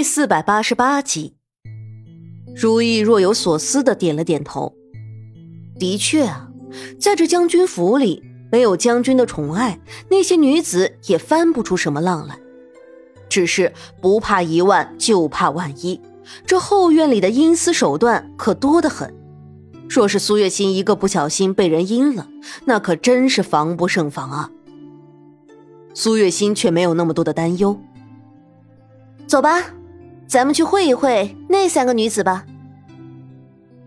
第四百八十八集，如意若有所思的点了点头。的确啊，在这将军府里，没有将军的宠爱，那些女子也翻不出什么浪来。只是不怕一万，就怕万一。这后院里的阴私手段可多得很。若是苏月心一个不小心被人阴了，那可真是防不胜防啊。苏月心却没有那么多的担忧。走吧。咱们去会一会那三个女子吧。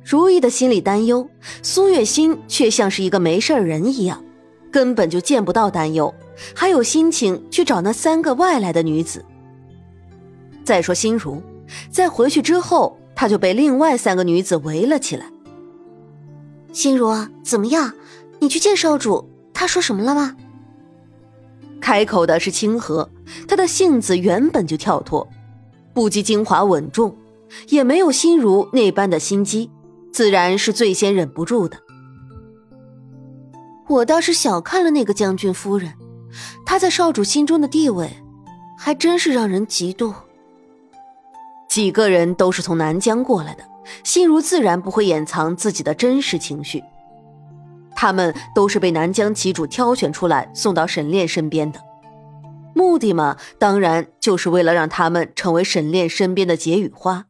如意的心里担忧，苏月心却像是一个没事人一样，根本就见不到担忧，还有心情去找那三个外来的女子。再说心如，在回去之后，她就被另外三个女子围了起来。心如，怎么样？你去见少主，他说什么了吗？开口的是清河，他的性子原本就跳脱。不及精华稳重，也没有心如那般的心机，自然是最先忍不住的。我倒是小看了那个将军夫人，她在少主心中的地位，还真是让人嫉妒。几个人都是从南疆过来的，心如自然不会掩藏自己的真实情绪。他们都是被南疆旗主挑选出来送到沈炼身边的。目的嘛，当然就是为了让他们成为沈炼身边的解语花，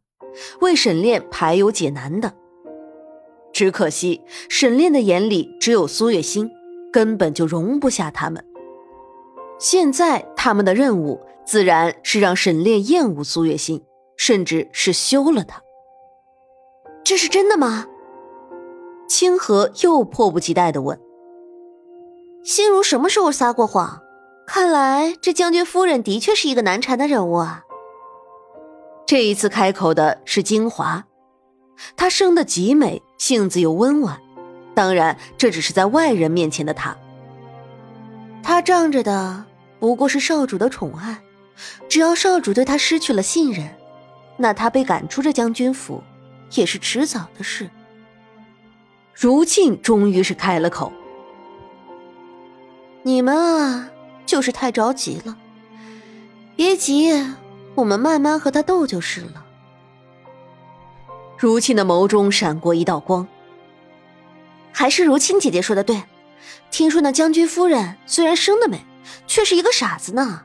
为沈炼排忧解难的。只可惜沈炼的眼里只有苏月心，根本就容不下他们。现在他们的任务自然是让沈炼厌恶苏月心，甚至是休了他。这是真的吗？清河又迫不及待地问：“心如什么时候撒过谎？”看来这将军夫人的确是一个难缠的人物啊。这一次开口的是金华，她生得极美，性子又温婉。当然，这只是在外人面前的她。她仗着的不过是少主的宠爱，只要少主对她失去了信任，那她被赶出这将军府也是迟早的事。如沁终于是开了口：“你们啊。”就是太着急了，别急，我们慢慢和他斗就是了。如沁的眸中闪过一道光，还是如沁姐姐说的对，听说那将军夫人虽然生的美，却是一个傻子呢。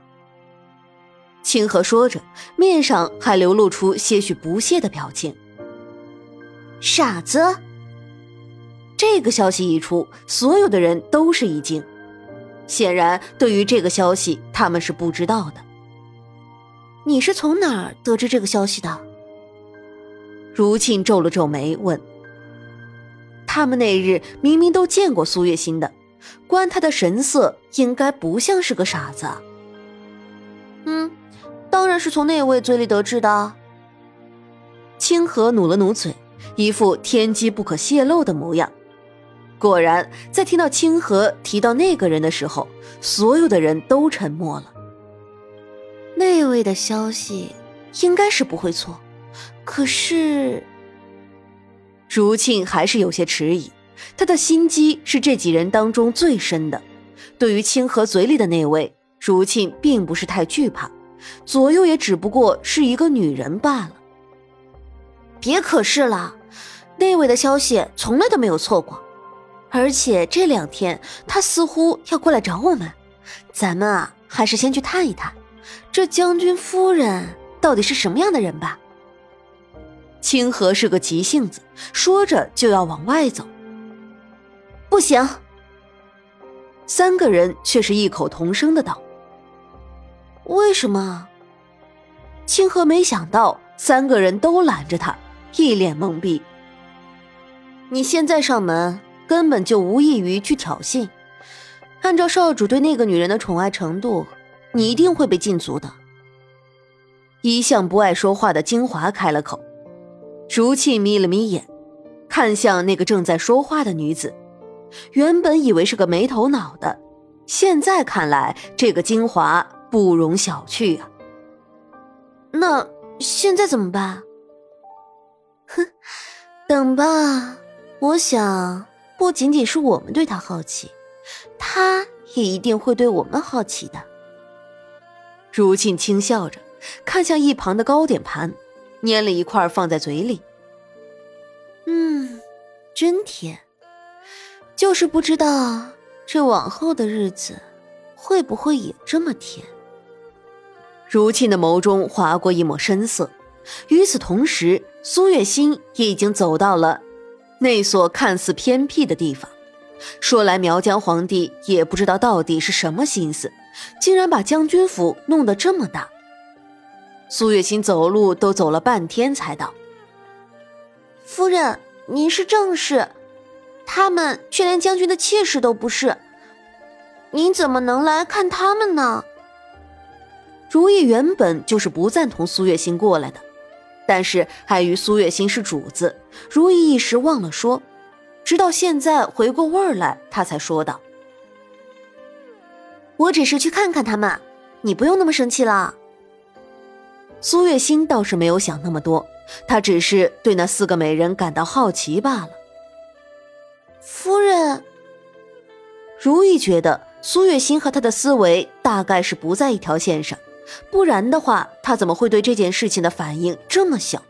清河说着，面上还流露出些许不屑的表情。傻子？这个消息一出，所有的人都是一惊。显然，对于这个消息，他们是不知道的。你是从哪儿得知这个消息的？如沁皱了皱眉问：“他们那日明明都见过苏月心的，观他的神色，应该不像是个傻子。”嗯，当然是从那位嘴里得知的。清河努了努嘴，一副天机不可泄露的模样。果然，在听到清河提到那个人的时候，所有的人都沉默了。那位的消息应该是不会错，可是，如沁还是有些迟疑。他的心机是这几人当中最深的。对于清河嘴里的那位，如沁并不是太惧怕，左右也只不过是一个女人罢了。别可是了，那位的消息从来都没有错过。而且这两天他似乎要过来找我们，咱们啊还是先去探一探，这将军夫人到底是什么样的人吧。清河是个急性子，说着就要往外走。不行，三个人却是异口同声的道：“为什么？”清河没想到三个人都拦着他，一脸懵逼。你现在上门。根本就无异于去挑衅。按照少主对那个女人的宠爱程度，你一定会被禁足的。一向不爱说话的金华开了口，如沁眯了眯眼，看向那个正在说话的女子。原本以为是个没头脑的，现在看来，这个金华不容小觑啊。那现在怎么办？哼，等吧，我想。不仅仅是我们对他好奇，他也一定会对我们好奇的。如沁轻笑着，看向一旁的糕点盘，捏了一块放在嘴里。嗯，真甜。就是不知道这往后的日子会不会也这么甜。如沁的眸中划过一抹深色。与此同时，苏月心也已经走到了那所看似偏僻的地方。说来，苗疆皇帝也不知道到底是什么心思，竟然把将军府弄得这么大。苏月心走路都走了半天才到。夫人，您是正室，他们却连将军的妾室都不是，您怎么能来看他们呢？如意原本就是不赞同苏月心过来的。但是碍于苏月心是主子，如意一时忘了说，直到现在回过味儿来，他才说道：“我只是去看看他们，你不用那么生气了。”苏月心倒是没有想那么多，她只是对那四个美人感到好奇罢了。夫人，如意觉得苏月心和她的思维大概是不在一条线上。不然的话，他怎么会对这件事情的反应这么小？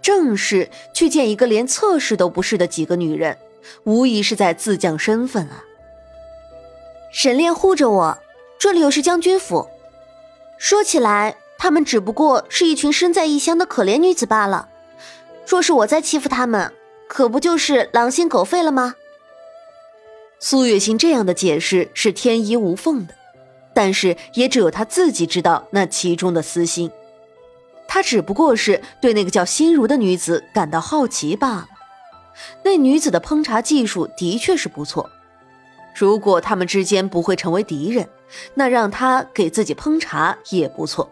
正是去见一个连侧室都不是的几个女人，无疑是在自降身份啊！沈炼护着我，这里又是将军府，说起来，他们只不过是一群身在异乡的可怜女子罢了。若是我再欺负他们，可不就是狼心狗肺了吗？苏月心这样的解释是天衣无缝的。但是也只有他自己知道那其中的私心，他只不过是对那个叫心如的女子感到好奇罢了。那女子的烹茶技术的确是不错，如果他们之间不会成为敌人，那让他给自己烹茶也不错。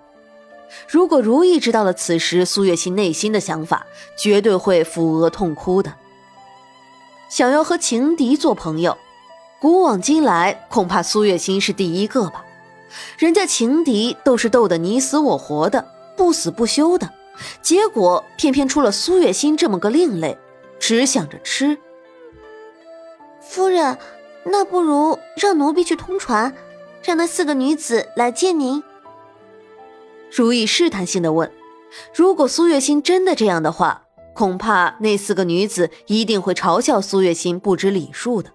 如果如意知道了此时苏月心内心的想法，绝对会抚额痛哭的。想要和情敌做朋友，古往今来，恐怕苏月心是第一个吧。人家情敌都是斗得你死我活的，不死不休的，结果偏偏出了苏月心这么个另类，只想着吃。夫人，那不如让奴婢去通传，让那四个女子来见您。如意试探性的问：“如果苏月心真的这样的话，恐怕那四个女子一定会嘲笑苏月心不知礼数的。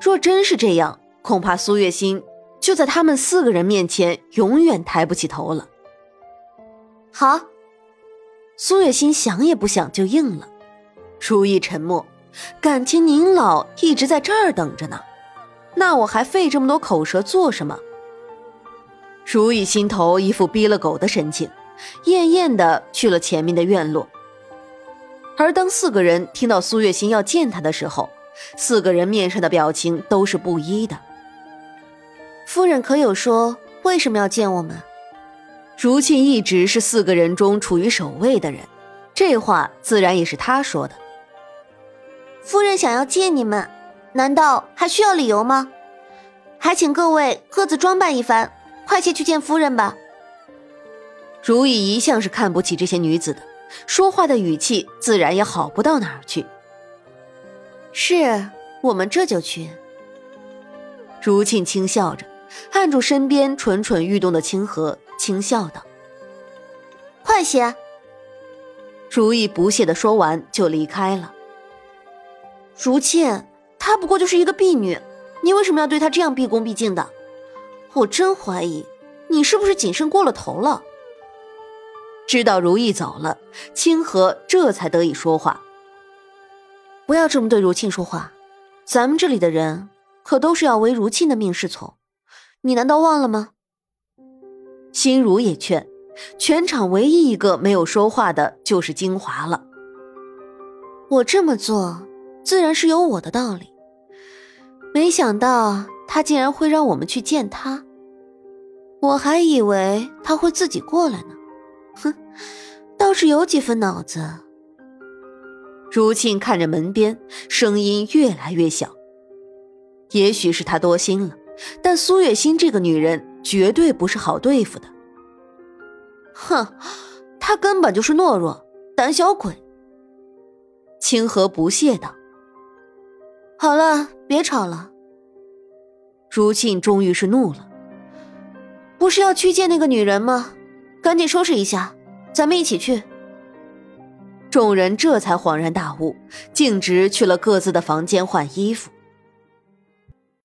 若真是这样，恐怕苏月心……”就在他们四个人面前，永远抬不起头了。好，苏月心想也不想就应了。如意沉默，感情您老一直在这儿等着呢，那我还费这么多口舌做什么？如意心头一副逼了狗的神情，艳艳的去了前面的院落。而当四个人听到苏月心要见他的时候，四个人面上的表情都是不一的。夫人可有说为什么要见我们？如沁一直是四个人中处于首位的人，这话自然也是他说的。夫人想要见你们，难道还需要理由吗？还请各位各自装扮一番，快些去见夫人吧。如意一向是看不起这些女子的，说话的语气自然也好不到哪儿去。是我们这就去。如沁轻笑着。按住身边蠢蠢欲动的清河，轻笑道：“快些。”如意不屑的说完，就离开了。如沁，她不过就是一个婢女，你为什么要对她这样毕恭毕敬的？我真怀疑你是不是谨慎过了头了。知道如意走了，清河这才得以说话：“不要这么对如沁说话，咱们这里的人可都是要为如沁的命是从。”你难道忘了吗？心如也劝，全场唯一一个没有说话的就是精华了。我这么做自然是有我的道理，没想到他竟然会让我们去见他，我还以为他会自己过来呢。哼，倒是有几分脑子。如沁看着门边，声音越来越小。也许是他多心了。但苏月心这个女人绝对不是好对付的。哼，她根本就是懦弱、胆小鬼。清河不屑道：“好了，别吵了。”如沁终于是怒了：“不是要去见那个女人吗？赶紧收拾一下，咱们一起去。众人这才恍然大悟，径直去了各自的房间换衣服。